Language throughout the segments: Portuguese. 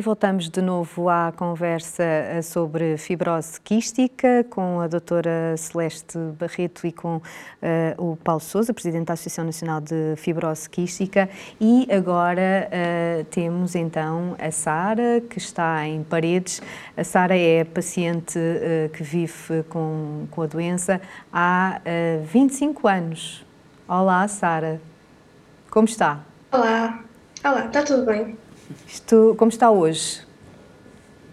Voltamos de novo à conversa eh, sobre fibrose quística com a doutora Celeste Barreto e com uh, o Paulo Souza, presidente da Associação Nacional de Fibrose Quística. E agora uh, temos então a Sara, que está em Paredes. A Sara é paciente uh, que vive com, com a doença há 25 anos. Olá, Sara. Como está? Olá. Olá, está tudo bem. Isto, como está hoje?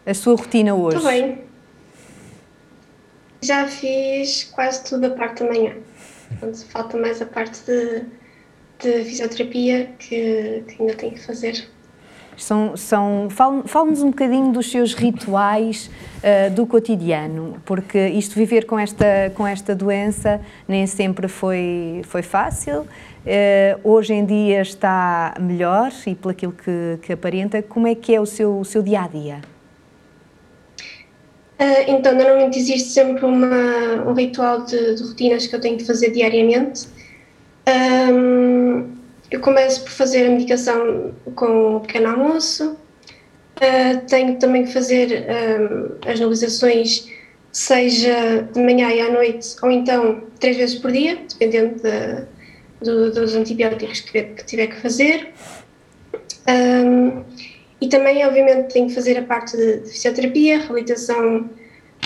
A sua rotina hoje? Estou bem. Já fiz quase tudo a parte da manhã. Portanto, falta mais a parte de, de fisioterapia que, que ainda tenho que fazer. São, são, Fale-nos um bocadinho dos seus rituais uh, do cotidiano, porque isto viver com esta, com esta doença nem sempre foi, foi fácil. Uh, hoje em dia está melhor e pelo aquilo que, que aparenta. Como é que é o seu, o seu dia a dia? Uh, então, normalmente existe sempre uma, um ritual de, de, rotinas que eu tenho que fazer diariamente. Um, eu começo por fazer a medicação com o pequeno almoço. Uh, tenho também que fazer um, as nebulizações, seja de manhã e à noite, ou então três vezes por dia, dependendo de, do, dos antibióticos que, que, tiver que fazer. Um, e também, obviamente, tenho que fazer a parte de, de fisioterapia, reabilitação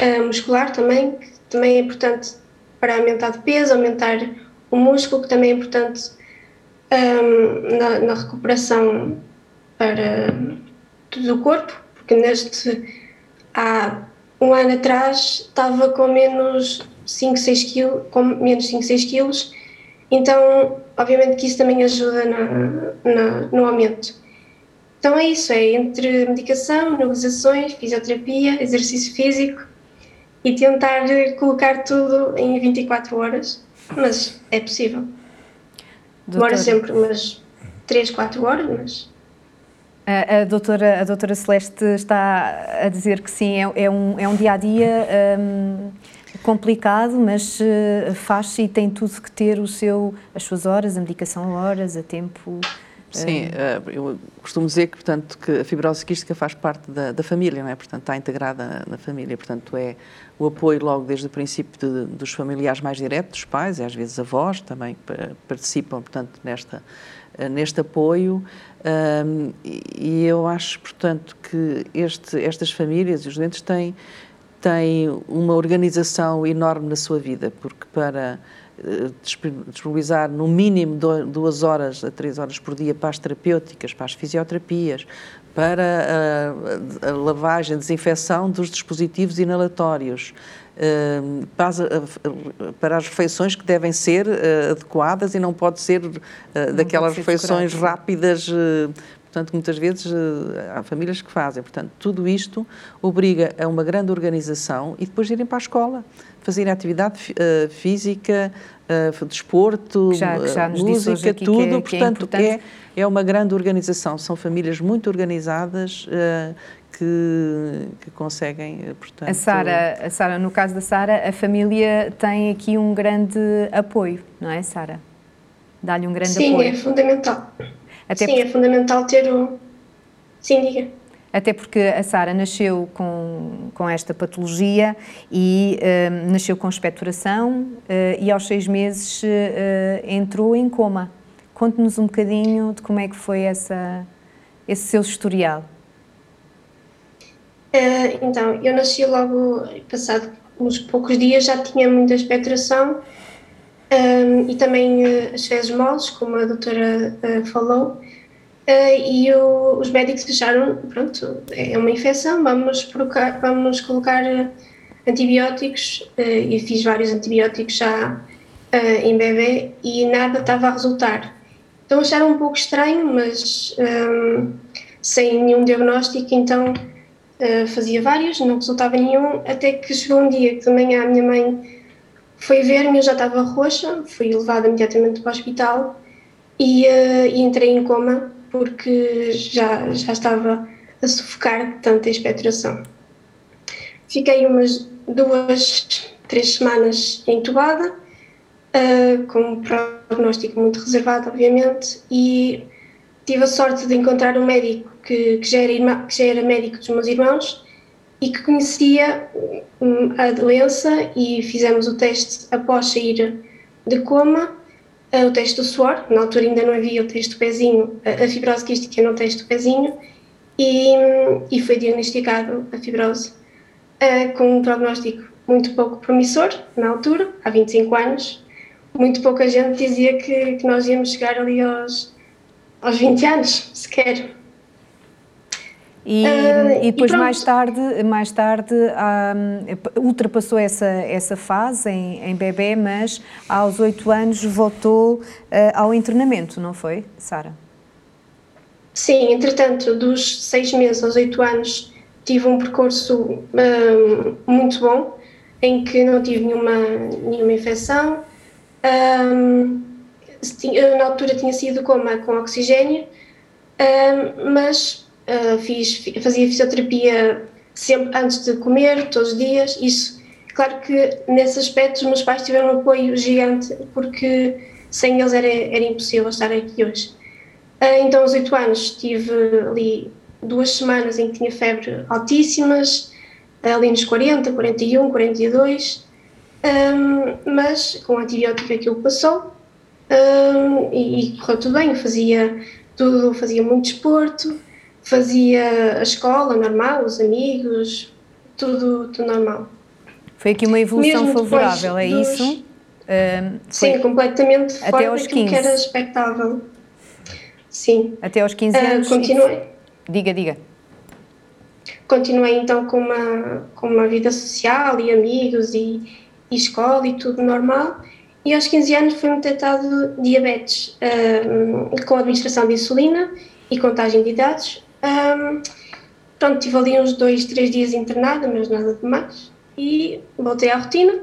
uh, muscular também, que também é importante para aumentar de peso, aumentar o músculo, que também é importante um, na, na, recuperação para todo o corpo, porque neste há um ano atrás estava com menos 5, 6 quilos, com menos 5, 6 quilos, então obviamente que isso também ajuda na, na, no aumento. Então é isso, é entre medicação, nebulizações, fisioterapia, exercício físico e tentar colocar tudo em 24 horas, mas é possível. Demora sempre umas 3, 4 horas, mas. A, a, doutora, a doutora Celeste está a dizer que sim, é, é um, é um dia a dia um, complicado, mas uh, faz-se e tem tudo que ter o seu, as suas horas, a medicação a horas, a tempo. Sim, uh, eu costumo dizer que, portanto, que a fibrose quística faz parte da, da família, não é? Portanto, está integrada na, família, portanto, é o apoio logo desde o princípio de, dos familiares mais diretos, pais e às vezes avós também participam, portanto, nesta, eh, neste apoio um, e eu acho, portanto, que este, estas famílias e os doentes têm, têm uma organização enorme na sua vida, porque para eh, disponibilizar no mínimo duas horas a três horas por dia para as terapêuticas, para as fisioterapias, para a, a lavagem, desinfecção dos dispositivos inalatórios, eh, para as, para as refeições que devem ser adequadas e não pode ser daquelas ser refeições rápidas Portanto, muitas vezes há famílias que fazem. Portanto, tudo isto obriga a uma grande organização e depois irem para a escola fazerem atividade uh, física, uh, desporto, já, já música, tudo. Que é, Portanto, que é, é, é, uma grande organização. São famílias muito organizadas uh, que, que, conseguem, portanto... A Sara, a Sara, no caso da Sara, a família tem aqui um grande apoio, não é, Sara? Dá-lhe um grande Sim, apoio. Sim, é fundamental. Até Sim, é fundamental ter o... Sim, diga. Até porque a Sara nasceu com, com esta patologia e uh, nasceu com expectoração uh, e aos seis meses uh, entrou em coma. Conte-nos um bocadinho de como é que foi essa, esse seu historial. então, eu nasci logo, passado uns poucos dias, já tinha muita expectoração um, e também as fezes moles, como a doutora falou. Uh, e o, os médicos acharam, pronto, é uma infecção, vamos, colocar, vamos colocar eh, antibióticos, uh, e fiz vários antibióticos já uh, em bebê e nada estava a resultar. Então acharam um pouco estranho, mas um, sem nenhum diagnóstico, então fazia vários, não resultava nenhum, até que chegou um dia que manhã a minha mãe foi ver-me, eu já estava roxa, fui levada imediatamente para o hospital e, e entrei em coma porque já, já estava a sufocar de tanta expectoração. Fiquei umas duas, três semanas entubada, uh, com um prognóstico muito reservado, obviamente, e tive a sorte de encontrar um médico que, que, já, era irmã, que já era médico dos meus irmãos e que conhecia a doença e fizemos o teste após sair de coma, eh, o teste do suor, na altura ainda não havia o teste do pezinho, a fibrose quística no teste do pezinho, e, e foi diagnosticado a fibrose uh, com um prognóstico muito pouco promissor na altura, há 25 anos. Muito pouca gente dizia que, que nós íamos chegar ali aos, aos 20 anos, sequer. E, uh, e depois e mais tarde, mais tarde um, ultrapassou essa, essa fase em, em bebê, mas aos oito anos voltou uh, ao internamento, não foi, Sara? Sim, entretanto, dos seis meses aos oito anos tive um percurso um, muito bom, em que não tive nenhuma, nenhuma infecção. Um, na altura tinha sido coma com oxigênio, mas uh, fiz, fazia fisioterapia sempre antes de comer, todos os dias. Isso, claro que nesse aspecto os meus pais tiveram um apoio gigante, porque sem eles era, era impossível estar aqui hoje. Uh, então, aos oito anos, tive ali duas semanas em que tinha febre altíssimas, ali nos 40, 41, 42, um, mas com antibiótico aquilo passou um, e, e correu tudo bem. fazia tudo, fazia muito desporto, fazia a escola normal, os amigos, tudo, tudo normal. Foi aqui uma evolução Mesmo favorável, é dos... isso? Um, Sim, completamente até fora aos 15. que era expectável. Sim. Até aos 15 anos. Uh, continuei. E... Diga, diga. Continuei então com uma, com uma vida social e amigos e, e escola e tudo normal. E aos 15 anos foi-me detectado diabetes um, com administração de insulina e contagem de idades. Um, pronto, tive ali uns dois, três dias internada, mas nada de mais. E voltei à rotina.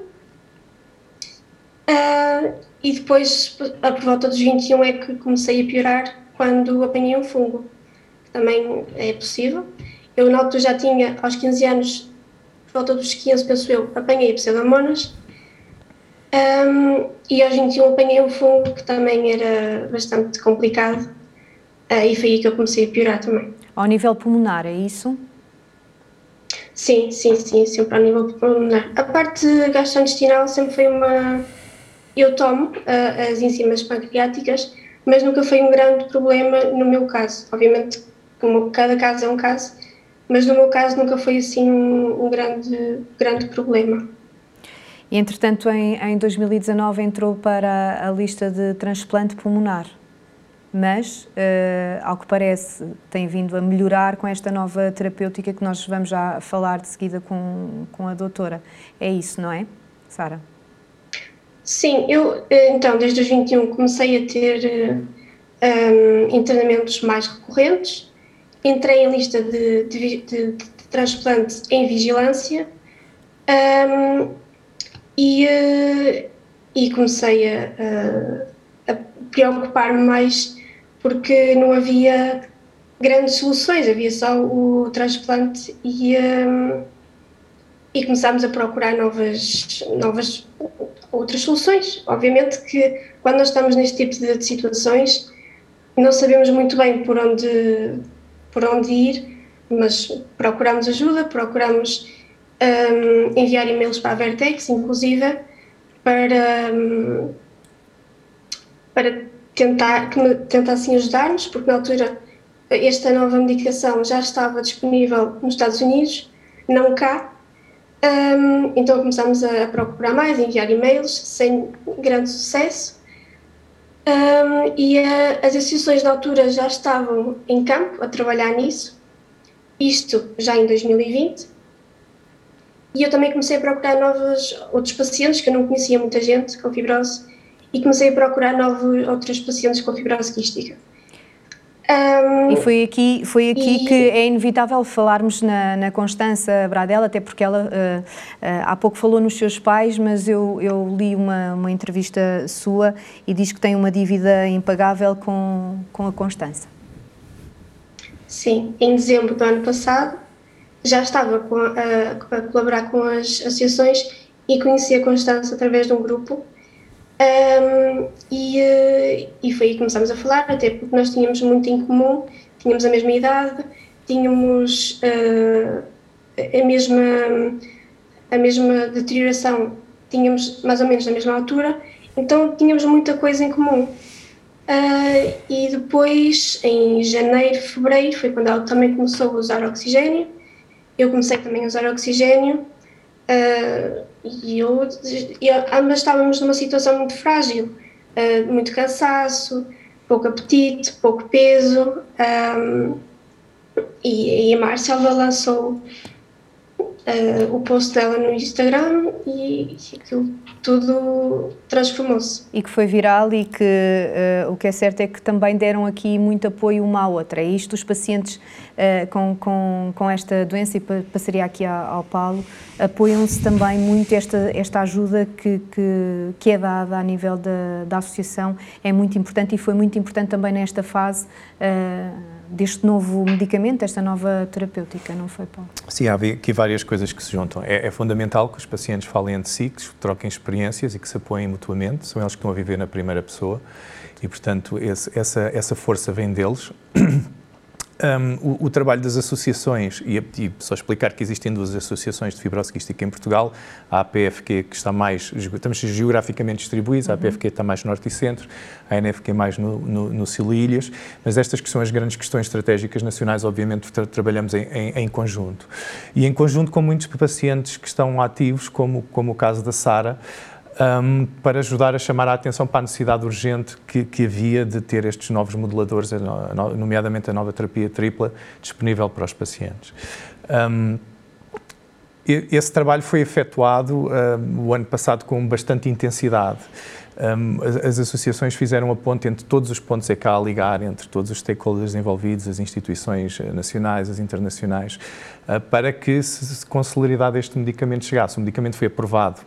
Uh, e depois, por volta dos 21, é que comecei a piorar quando apanhei um fungo. Também é possível. Eu, na altura, já tinha, aos 15 anos, por volta dos 15, penso eu, apanhei pseudomonas um, e aos 21 apanhei um fungo que também era bastante complicado uh, e foi aí que eu comecei a piorar também. Ao nível pulmonar, é isso? Sim, sim, sim, sempre ao nível pulmonar. A parte gastrointestinal sempre foi uma. Eu tomo uh, as enzimas pancreáticas, mas nunca foi um grande problema no meu caso. Obviamente, como cada caso é um caso, mas no meu caso nunca foi assim um, um grande, grande problema. E, entretanto, em, em 2019 entrou para a lista de transplante pulmonar, mas, uh, ao que parece, tem vindo a melhorar com esta nova terapêutica que nós vamos já falar de seguida com, com a doutora. É isso, não é, Sara? Sim, eu, eh, então, desde os 21 comecei a ter um, eh, internamentos mais recorrentes, entrei em lista de, de, de, de transplante em vigilância, um, e, uh, e comecei a, a, a preocupar-me mais porque não havia grandes soluções, havia só o transplante e, um, e começámos a procurar novas, novas outras soluções. Obviamente que quando nós estamos neste tipo de, situações não sabemos muito bem por onde, por onde ir, mas procuramos ajuda, procuramos um, enviar e-mails para a Vertex, inclusive, para, um, para tentar, que me tentassem ajudar-nos, porque na altura esta nova medicação já estava disponível nos Estados Unidos, não cá. Um, então começámos a procurar mais, enviar e-mails, sem grande sucesso. Um, e a, as associações na altura já estavam em campo a trabalhar nisso, isto já em 2020. E eu também comecei a procurar novos, outros pacientes, que eu não conhecia muita gente com fibrose, e comecei a procurar novos, outros pacientes com fibrose quística. Um, e foi aqui, foi aqui e... que é inevitável falarmos na, na Constança Bradella, até porque ela uh, uh, há pouco falou nos seus pais, mas eu, eu li uma, uma entrevista sua e diz que tem uma dívida impagável com, com a Constança. Sim, em dezembro do ano passado já estava a, a, colaborar com as associações e conheci a Constança através de um grupo Um, e, uh, e foi aí que começámos a falar, até porque nós tínhamos muito em comum, tínhamos a mesma idade, tínhamos uh, a, mesma, a mesma deterioração, tínhamos mais ou menos na mesma altura, então tínhamos muita coisa em comum. Uh, e depois, em janeiro, fevereiro, foi quando ela também começou a usar oxigênio, eu comecei também a usar oxigênio. Uh, e eu, eu, ambas estávamos numa situação muito frágil, uh, muito cansaço, pouco apetite, pouco peso. Um, e, e a Márcia lançou uh, o post dela no Instagram e, e aquilo tudo transformou-se. E que foi viral e que uh, o que é certo é que também deram aqui muito apoio uma à outra. E isto os pacientes uh, com, com, com esta doença, e passaria aqui ao, ao Paulo, apoiam-se também muito esta, esta ajuda que, que, que é dada a nível da, da associação, é muito importante e foi muito importante também nesta fase deste novo medicamento, desta nova terapêutica, não foi, Paulo? Sim, há aqui várias coisas que se juntam. É, é, fundamental que os pacientes falem entre si, que troquem experiências e que se apoiem mutuamente, são eles que estão a viver na primeira pessoa e, portanto, esse, essa, essa força vem deles. Um, o, o, trabalho das associações, e, e, só explicar que existem duas associações de fibrose quística em Portugal, a APFQ que está mais, estamos geograficamente distribuídos, a APFQ está mais norte e centro, a NFQ mais no, no, no e Ilhas, mas estas que são as grandes questões estratégicas nacionais, obviamente tra trabalhamos em, em, em, conjunto. E em conjunto com muitos pacientes que estão ativos, como, como o caso da Sara, um, para ajudar a chamar a atenção para a necessidade urgente que, que havia de ter estes novos moduladores, nomeadamente a nova terapia tripla, disponível para os pacientes. Um, esse trabalho foi efetuado um, o ano passado com bastante intensidade. Um, as, as, associações fizeram a ponte entre todos os pontos EK a ligar, entre todos os stakeholders envolvidos, as instituições eh, nacionais, as internacionais, uh, para que se, com celeridade este medicamento chegasse. O medicamento foi aprovado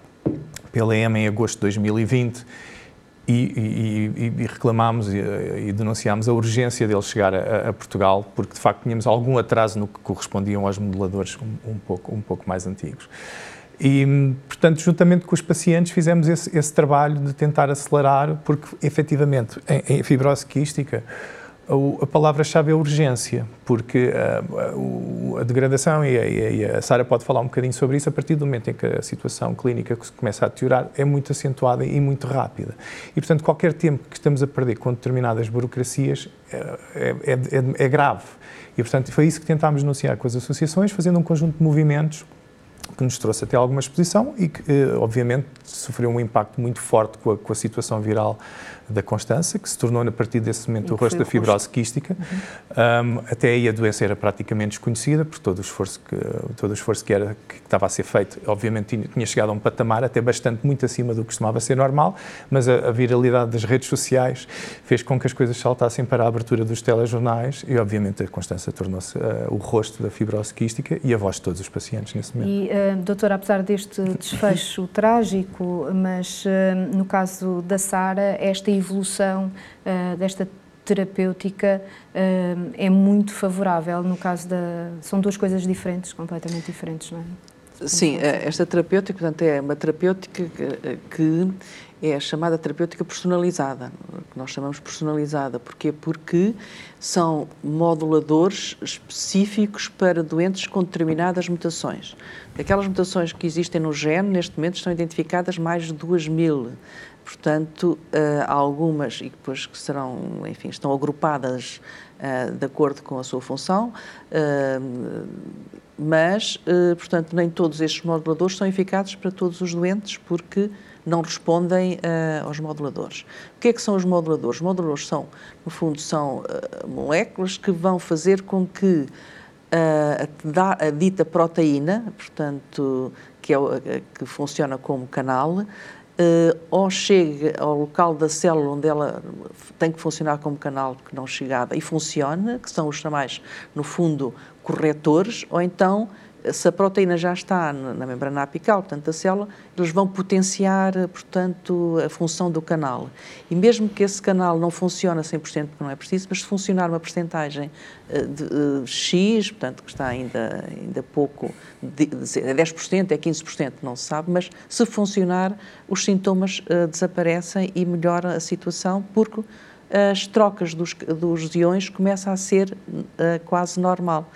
pela EMA em agosto de 2020 e, e, e reclamámos e, e, denunciámos a urgência dele chegar a, a, Portugal, porque de facto tínhamos algum atraso no que correspondiam aos moduladores um, um pouco, um pouco mais antigos. E, portanto, juntamente com os pacientes, fizemos esse, esse trabalho de tentar acelerar, porque efetivamente, em, em fibrose quística, a palavra-chave é urgência, porque a, ah, a, degradação, e a, e a Sara pode falar um bocadinho sobre isso, a partir do momento em que a situação clínica começa a deteriorar, é muito acentuada e muito rápida. E, portanto, qualquer tempo que estamos a perder com determinadas burocracias é, é, é, é grave. E, portanto, foi isso que tentámos denunciar com as associações, fazendo um conjunto de movimentos que nos trouxe até alguma exposição e que, eh, obviamente, sofreu um impacto muito forte com a, com a situação viral da Constança, que se tornou, a partir desse momento, o rosto da fibrose quística. Uhum. Um, até aí a doença era praticamente desconhecida, por todo o esforço que, todo o esforço que, era, que estava a ser feito, obviamente tinha, tinha, chegado a um patamar até bastante, muito acima do que costumava ser normal, mas a, a, viralidade das redes sociais fez com que as coisas saltassem para a abertura dos telejornais e, obviamente, a Constança tornou-se uh, o rosto da fibrose quística e a voz de todos os pacientes nesse momento. E, uh, doutora, apesar deste desfecho trágico, mas uh, no caso da Sara, esta evolução uh, desta terapêutica uh, é muito favorável. No caso da. São duas coisas diferentes, completamente diferentes, não é? Sim, eh, esta terapêutica, portanto, é uma terapêutica que, é a chamada terapêutica personalizada, que nós chamamos personalizada. Porquê? Porque são moduladores específicos para doentes com determinadas mutações. Aquelas mutações que existem no gene, neste momento, estão identificadas mais de 2 mil. Portanto, há algumas, e depois que serão, enfim, estão agrupadas uh, de acordo com a sua função, uh, mas, portanto, nem todos estes moduladores são eficazes para todos os doentes, porque não respondem aos moduladores. O que é que são os moduladores? Os moduladores são, no fundo, são moléculas que vão fazer com que a, a dita proteína, portanto, que, é, que funciona como canal, uh, ou chega ao local da célula onde ela tem que funcionar como canal que não chegava e funciona, que são os chamados, no fundo, corretores, ou então se a proteína já está na membrana apical, portanto, da célula, eles vão potenciar, portanto, a função do canal. E mesmo que esse canal não funcione a 100%, porque não é preciso, mas se funcionar uma percentagem eh, de, de, X, portanto, que está ainda, ainda pouco, é 10%, é 15%, não se sabe, mas se funcionar, os sintomas uh, desaparecem e melhora a situação, porque as trocas dos, dos iões começam a ser uh, quase normal.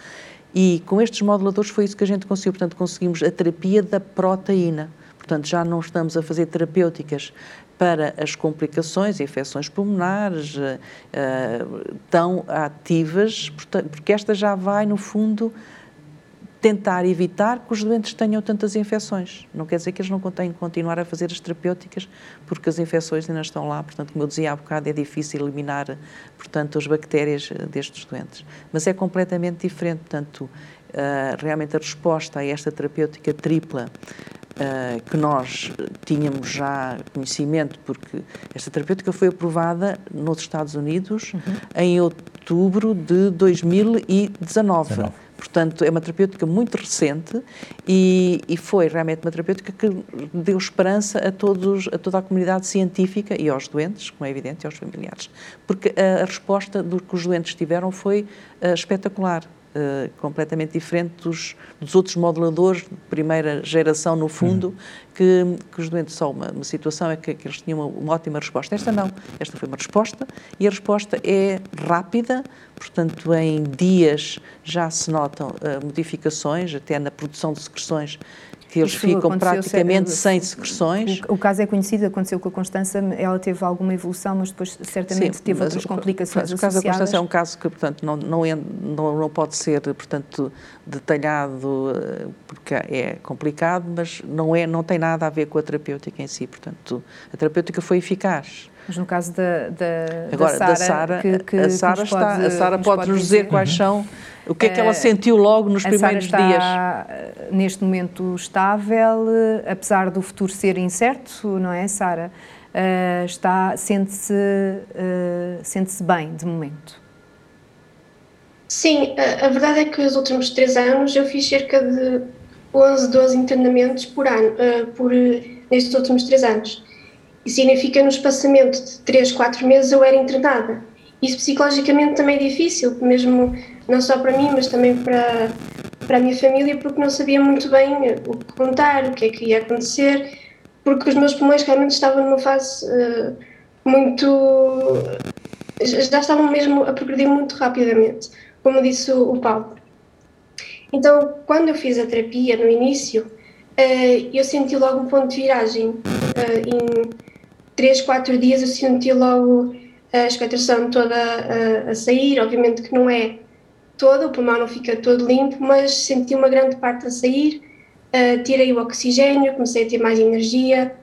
E com estes moduladores foi isso que a gente conseguiu. Portanto, conseguimos a terapia da proteína. Portanto, já não estamos a fazer terapêuticas para as complicações, infecções pulmonares uh, tão ativas, porque esta já vai, no fundo, tentar evitar que os doentes tenham tantas infecções. Não quer dizer que eles não têm que continuar a fazer as terapêuticas, porque as infecções ainda estão lá, portanto, como eu dizia há bocado, é difícil eliminar, portanto, as bactérias eh, destes doentes. Mas é completamente diferente, portanto, uh, realmente a resposta a esta terapêutica tripla Uh, que nós tínhamos já conhecimento, porque esta terapêutica foi aprovada nos Estados Unidos uhum. em outubro de 2019. 19. Portanto, é uma terapêutica muito recente e, e, foi realmente uma terapêutica que deu esperança a, todos, a toda a comunidade científica e aos doentes, como é evidente, e aos familiares. Porque a, a resposta do que os doentes tiveram foi uh, espetacular. Uh, completamente diferente dos, dos, outros moduladores de primeira geração, no fundo, uhum. que, que, os doentes só uma, uma situação é que, que eles tinham uma, uma, ótima resposta. Esta não. Esta foi uma resposta e a resposta é rápida, portanto, em dias já se notam uh, modificações, até na produção de secreções que eles Isso ficam praticamente sem secreções. O, o, caso é conhecido, aconteceu com a Constança, ela teve alguma evolução, mas depois certamente Sim, teve outras complicações o, o caso da Constança é um caso que, portanto, não, não, não, não pode ser, portanto, detalhado eh, porque é complicado, mas não, é, não tem nada a ver com a terapêutica em si, portanto, a terapêutica foi eficaz. Mas no caso da, da, Agora, da Sara, que, que, a Sara pode, a Sara pode nos dizer, dizer quais uhum. são o que é que ela uh, sentiu logo nos primeiros está, dias? Eh, neste momento estável, eh, apesar do futuro ser incerto, não é, Sara? Uh, está sente-se uh, sente-se bem de momento. Sim, a, a, verdade é que os últimos três anos eu fiz cerca de 11, 12 internamentos por ano, uh, por, nestes últimos três anos. E significa no espaçamento de 3, 4 meses eu era internada. Isso psicologicamente também é difícil, mesmo não só para mim, mas também para, para a minha família, porque não sabia muito bem o que contar, o que é que ia acontecer, porque os meus pulmões realmente estavam numa fase uh, muito. já estavam mesmo a progredir muito rapidamente, como disse o, o Paulo. Então, quando eu fiz a terapia no início, uh, eu senti logo um ponto de viragem. Uh, em 3, 4 dias eu senti logo a expectoração toda a, a sair, obviamente que não é toda, o pulmão não fica todo limpo, mas senti uma grande parte a sair, uh, tirei o oxigênio, comecei a ter mais energia,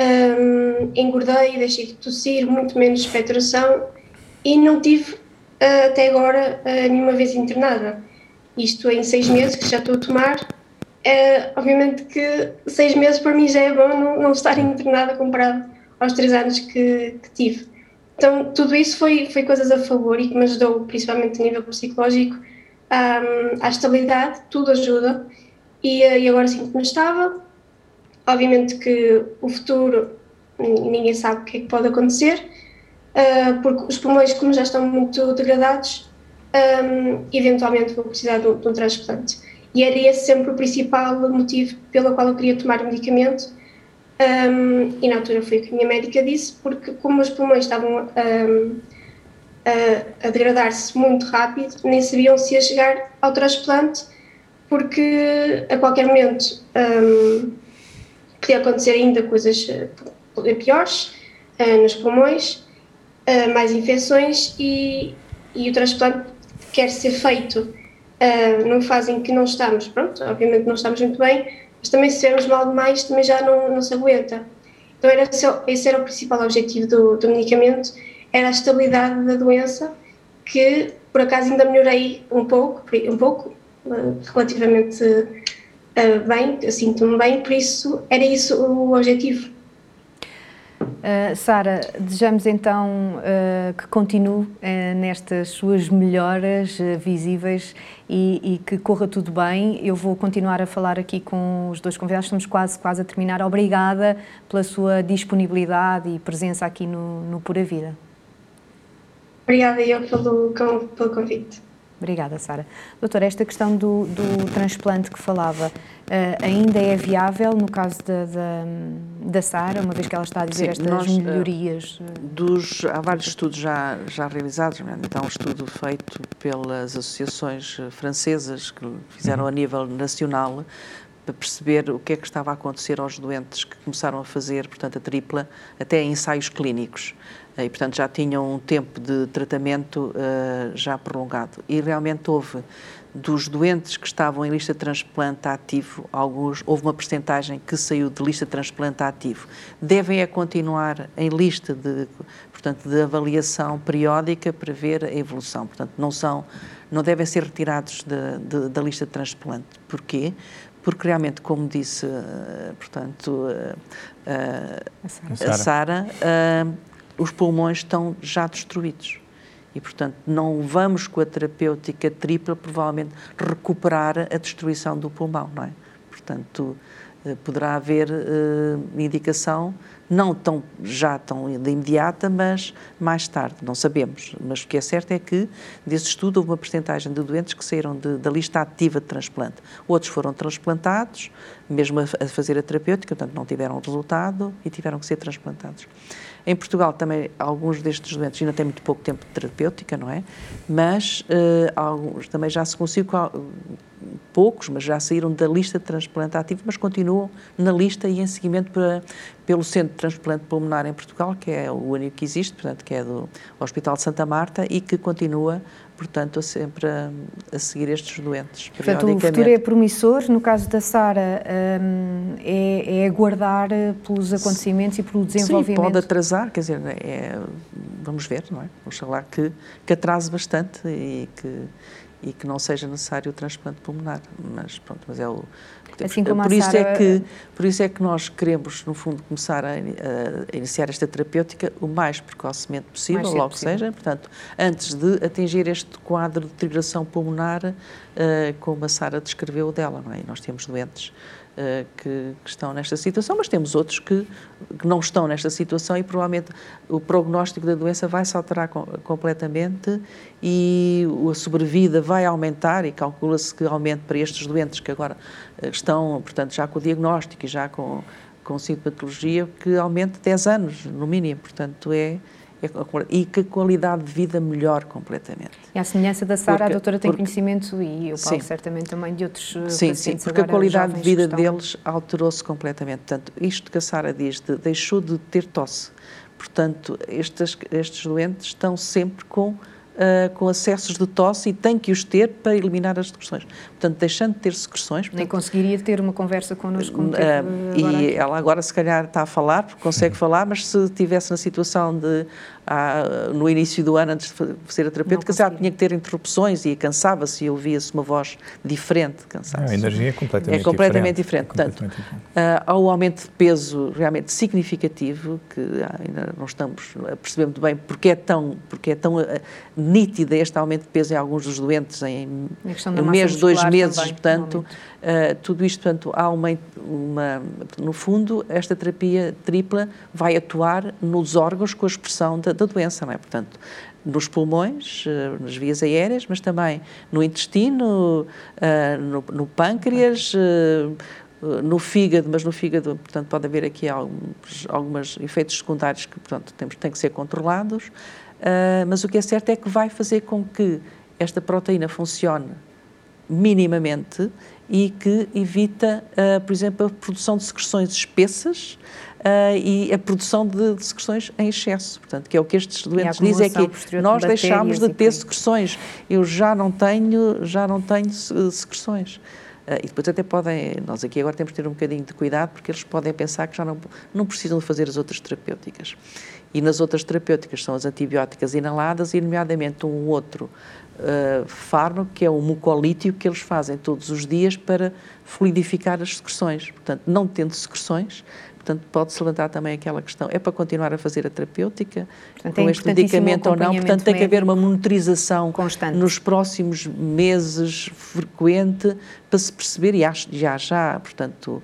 um, engordei, deixei de tossir, muito menos expectoração e não tive uh, até agora uh, nenhuma vez internada. Isto em seis meses que já estou a tomar. obviamente que seis meses para mim já é bom não, não estar internada comparado aos três anos que, que tive. Então, tudo isso foi, foi coisas a favor e que me ajudou, principalmente a nível psicológico, um, à estabilidade, tudo ajuda. E, eh, e agora sinto-me estável. Obviamente que o futuro, ninguém sabe o que é que pode acontecer, uh, porque os pulmões, como já estão muito degradados, um, eventualmente vou precisar de um, de um transplante. E era esse sempre o principal motivo pelo qual eu queria tomar o medicamento, um, e na altura foi o que a minha médica disse, porque como os pulmões estavam um, a, a degradar-se muito rápido, nem sabiam se ia chegar ao transplante, porque a qualquer momento um, podia acontecer ainda coisas uh, piores uh, nos pulmões, uh, mais infecções e, e o transplante quer ser feito. Uh, numa fase em que não estamos, pronto, obviamente não estamos muito bem, mas também se tivermos mal demais também já não, não se aguenta. Então era esse era o principal objetivo do, do medicamento, era a estabilidade da doença, que por acaso ainda melhorei um pouco, um pouco, eh, relativamente uh, bem, sinto-me bem, por isso era isso o objetivo. Uh, Sara, desejamos então uh, que continue uh, nestas suas melhoras visíveis e, e, que corra tudo bem. Eu vou continuar a falar aqui com os dois convidados, estamos quase, quase a terminar. Obrigada pela sua disponibilidade e presença aqui no, no Pura Vida. Obrigada eu pelo, pelo convite. Obrigada, Sara. Doutora, esta questão do, do transplante que falava, uh, ainda é viável no caso da, da, da, Sara, uma vez que ela está a dizer Sim, estas nós, melhorias? Uh, dos, há vários estudos já, já realizados, né? então um estudo feito pelas associações francesas que fizeram uhum. a nível nacional para perceber o que é que estava a acontecer aos doentes que começaram a fazer, portanto, a tripla, até ensaios clínicos e, portanto, já tinham um tempo de tratamento uh, já prolongado. E realmente houve, dos doentes que estavam em lista de transplante ativo, alguns, houve uma percentagem que saiu de lista de transplante ativo. Devem é continuar em lista de, portanto, de avaliação periódica para ver a evolução. Portanto, não são, não devem ser retirados de, de, da lista de transplante. Porquê? Porque realmente, como disse, uh, portanto, a Sara, os pulmões estão já destruídos. E, portanto, não vamos com a terapêutica tripla, provavelmente, recuperar a destruição do pulmão, não é? Portanto, eh, poderá haver uh, indicação, não tão, já tão de imediata, mas mais tarde, não sabemos. Mas o que é certo é que, desse estudo, houve uma percentagem de doentes que saíram de, da lista ativa de transplante. Outros foram transplantados, mesmo a, a fazer a terapêutica, portanto, não tiveram resultado e tiveram que ser transplantados. Em Portugal também alguns destes doentes ainda têm muito pouco tempo de terapêutica, não é? Mas uh, alguns também já se conseguiu, poucos, mas já saíram da lista de transplante ativo, mas continuam na lista e em seguimento para, pelo Centro de Transplante Pulmonar em Portugal, que é o único que existe, portanto, que é do Hospital de Santa Marta e que continua portanto, sempre a, a, seguir estes doentes. Portanto, o futuro é promissor. No caso da Sara, um, é, é, aguardar pelos acontecimentos e pelo desenvolvimento. Sim, pode atrasar, quer dizer, é, vamos ver, não é? Oxalá que, que atrase bastante e que, e que não seja necessário o transplante pulmonar. Mas pronto, mas é o Assim como por isso Sarah... é que por isso é que nós queremos no fundo começar a, a iniciar esta terapêutica o mais precocemente possível, mais logo possível. seja, portanto, antes de atingir este quadro de deterioração pulmonar, uh, como a Sara descreveu dela, não é? E nós temos doentes que, que, estão nesta situação, mas temos outros que, que, não estão nesta situação e provavelmente o prognóstico da doença vai se alterar com, completamente e a sobrevida vai aumentar e calcula-se que aumente para estes doentes que agora uh, estão, portanto, já com o diagnóstico e já com, com sintomatologia, que aumente 10 anos, no mínimo. Portanto, é e que a qualidade de vida melhor completamente. E à semelhança da Sara, a doutora tem porque, conhecimento e eu falo certamente também de outros eh, sim, Sim, porque a qualidade de vida deles alterou-se completamente. Portanto, isto que a Sara diz, de, deixou de ter tosse. Portanto, estes, estes doentes estão sempre com uh, com acessos de tosse e tem que os ter para eliminar as secreções. Portanto, deixando de ter secreções... Nem conseguiria ter uma conversa connosco uh, E ela agora, se calhar, está a falar, porque consegue falar, mas se estivesse na situação de ah, no início do ano, antes de fazer a terapêutica, já tinha que ter interrupções e cansava-se e ouvia-se uma voz diferente. a energia é completamente, é completamente diferente. diferente. É completamente Portanto, diferente. há um aumento de peso realmente significativo, que ainda não estamos a perceber muito bem porque é tão, porque é tão uh, nítida este aumento de peso em alguns dos doentes em, um mês, dois meses, também, portanto, uh, tudo isto, portanto, há uma, uma, no fundo, esta terapia tripla vai atuar nos órgãos com a expressão da, da doença, não é? Portanto, nos pulmões, eh, nas vias aéreas, mas também no intestino, eh, no, no pâncreas, no fígado, mas no fígado, portanto, pode haver aqui alguns, alguns efeitos secundários que, portanto, temos, têm que ser controlados, mas o que é certo é que vai fazer com que esta proteína funcione minimamente e que evita, por exemplo, a produção de secreções espessas, uh, e a produção de, de, secreções em excesso. Portanto, que é o que estes doentes dizem é que nós de deixamos de ter secreções. Eu já não tenho, já não tenho secreções. Uh, e depois até podem, nós aqui agora temos que ter um bocadinho de cuidado porque eles podem pensar que já não, não precisam de fazer as outras terapêuticas. E nas outras terapêuticas são as antibióticas inaladas e, nomeadamente, um outro uh, fármaco que é o mucolítio que eles fazem todos os dias para fluidificar as secreções. Portanto, não tendo secreções, portanto, pode-se levantar também aquela questão, é para continuar a fazer a terapêutica portanto, é com este medicamento ou não? Portanto, tem que haver uma monitorização constante. nos próximos meses, frequente, para se perceber, e acho, já já, portanto,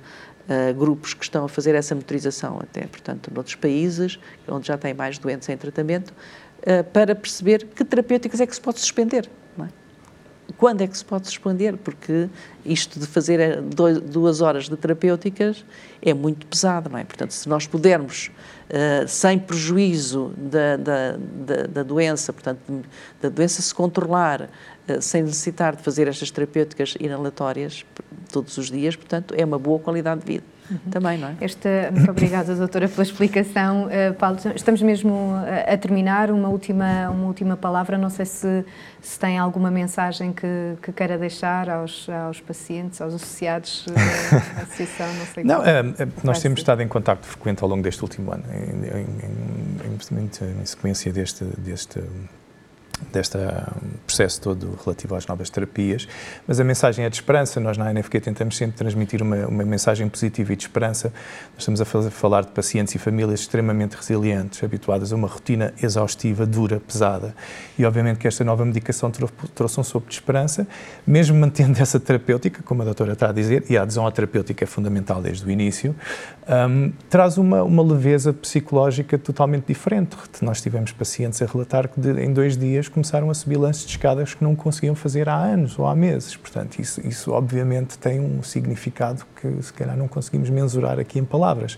uh, grupos que estão a fazer essa monitorização até, portanto, noutros países, onde já tem mais doentes em tratamento, uh, para perceber que terapêuticas é que se pode suspender. Quando é que se pode suspender? Porque isto de fazer eh, duas horas de terapêuticas é muito pesado, não é? Portanto, se nós pudermos, uh, sem prejuízo da, da, da, da, doença, portanto, da doença se controlar, uh, sem necessitar de fazer estas terapêuticas inalatórias todos os dias, portanto, é uma boa qualidade de vida. Uhum. Também, não é? Esta, muito obrigada, doutora, pela explicação. Uh, Paulo, estamos mesmo a, a, terminar. Uma última, uma última palavra. Não sei se, se tem alguma mensagem que, que queira deixar aos, aos pacientes, aos associados uh, da associação. Não, sei não é, nós temos estado em contato frequente ao longo deste último ano, em, em, em, em sequência deste, deste deste processo todo relativo às novas terapias, mas a mensagem é de esperança. Nós na NFQ tentamos sempre transmitir uma, uma mensagem positiva e de esperança. Nós estamos a falar de pacientes e famílias extremamente resilientes, habituadas a uma rotina exaustiva, dura, pesada. E obviamente que esta nova medicação trouxe um sopro de esperança, mesmo mantendo essa terapêutica, como a doutora está a dizer, e a adesão à terapêutica é fundamental desde o início, um, traz uma, uma leveza psicológica totalmente diferente. Nós tivemos pacientes a relatar que de, em dois dias começaram a subir lances de escadas que não conseguiam fazer há anos ou há meses. Portanto, isso, isso obviamente tem um significado que se calhar não conseguimos mensurar aqui em palavras.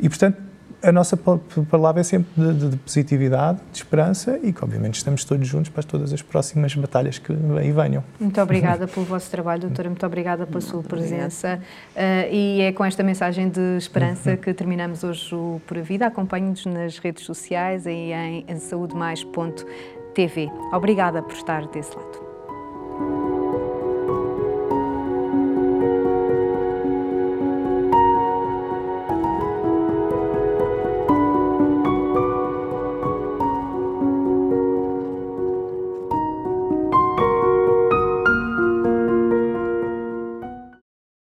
E, portanto, a nossa palavra é sempre de, de, positividade, de esperança e que, obviamente, estamos todos juntos para todas as próximas batalhas que aí venham. Muito obrigada pelo vosso trabalho, doutora. Muito obrigada pela sua presença. Uh, e é com esta mensagem de esperança que terminamos hoje o Por a Vida. Acompanhe-nos nas redes sociais e em, em saúdemais.tv. Obrigada por estar desse lado.